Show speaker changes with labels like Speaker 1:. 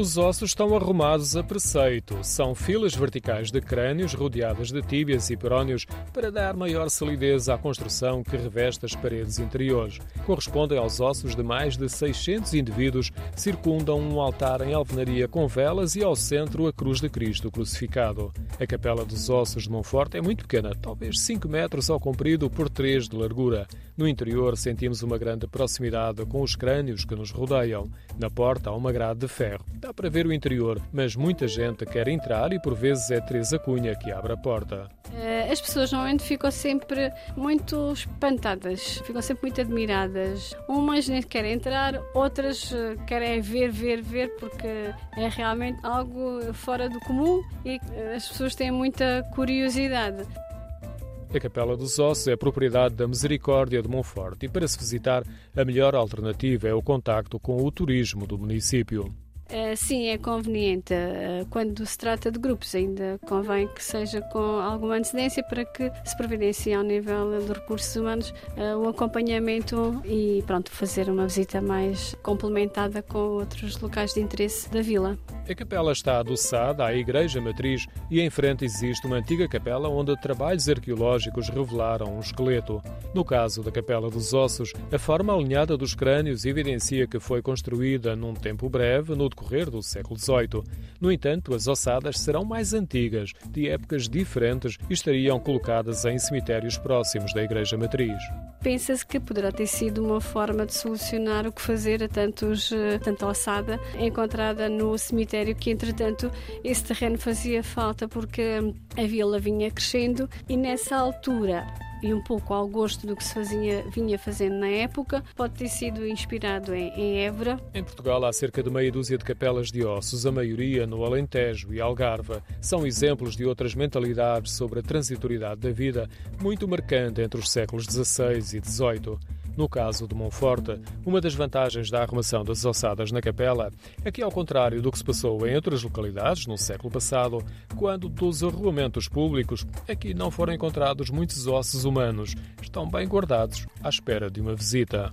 Speaker 1: Os ossos estão arrumados a preceito. São filas verticais de crânios rodeadas de tíbias e peróneos para dar maior solidez à construção que reveste as paredes interiores. Correspondem aos ossos de mais de 600 indivíduos circundam um altar em alvenaria com velas e ao centro a cruz de Cristo crucificado. A Capela dos Ossos de Monforte é muito pequena, talvez 5 metros ao comprido por 3 de largura. No interior sentimos uma grande proximidade com os crânios que nos rodeiam. Na porta há uma grade de ferro. Dá para ver o interior, mas muita gente quer entrar e por vezes é Teresa Cunha que abre a porta.
Speaker 2: Eh, as pessoas normalmente ficam sempre muito espantadas, ficam sempre muito admiradas. Umas nem querem entrar, outras eh, querem ver, ver, ver, porque é realmente algo fora do comum e eh, as pessoas têm muita curiosidade.
Speaker 1: A Capela dos Ossos é propriedade da Misericórdia de Monforte e para se visitar a melhor alternativa é o contacto com o turismo do município.
Speaker 2: Uh, sim, é conveniente. Uh, quando se trata de grupos, ainda convém que seja com alguma antecedência para que se providencie ao nível de recursos humanos uh, o acompanhamento e pronto, fazer uma visita mais complementada com outros locais de interesse da vila.
Speaker 1: A capela está adoçada à igreja matriz e em frente existe uma antiga capela onde trabalhos arqueológicos revelaram um esqueleto. No caso da Capela dos Ossos, a forma alinhada dos crânios evidencia que foi construída num tempo breve no decorrer do século XVIII. No entanto, as ossadas serão mais antigas, de épocas diferentes e estariam colocadas em cemitérios próximos da Igreja Matriz.
Speaker 2: Pensa-se que poderá ter sido uma forma de solucionar o que fazer a tantos, eh, tanta ossada encontrada no cemitério, que entretanto esse terreno fazia falta porque a vila vinha crescendo e nessa altura e um pouco ao gosto do que se fazia, vinha fazendo na época. Pode ter sido inspirado em, em Évora.
Speaker 1: Em Portugal há cerca de meia dúzia de capelas de ossos, a maioria no Alentejo e Algarve. São exemplos de outras mentalidades sobre a transitoriedade da vida, muito marcante entre os séculos XVI e XVIII. No caso de Monforte, uma das vantagens da arrumação das ossadas na capela é que, ao contrário do que se passou em outras localidades no século passado, quando dos arruamentos públicos aqui não foram encontrados muitos ossos humanos, estão bem guardados à espera de uma visita.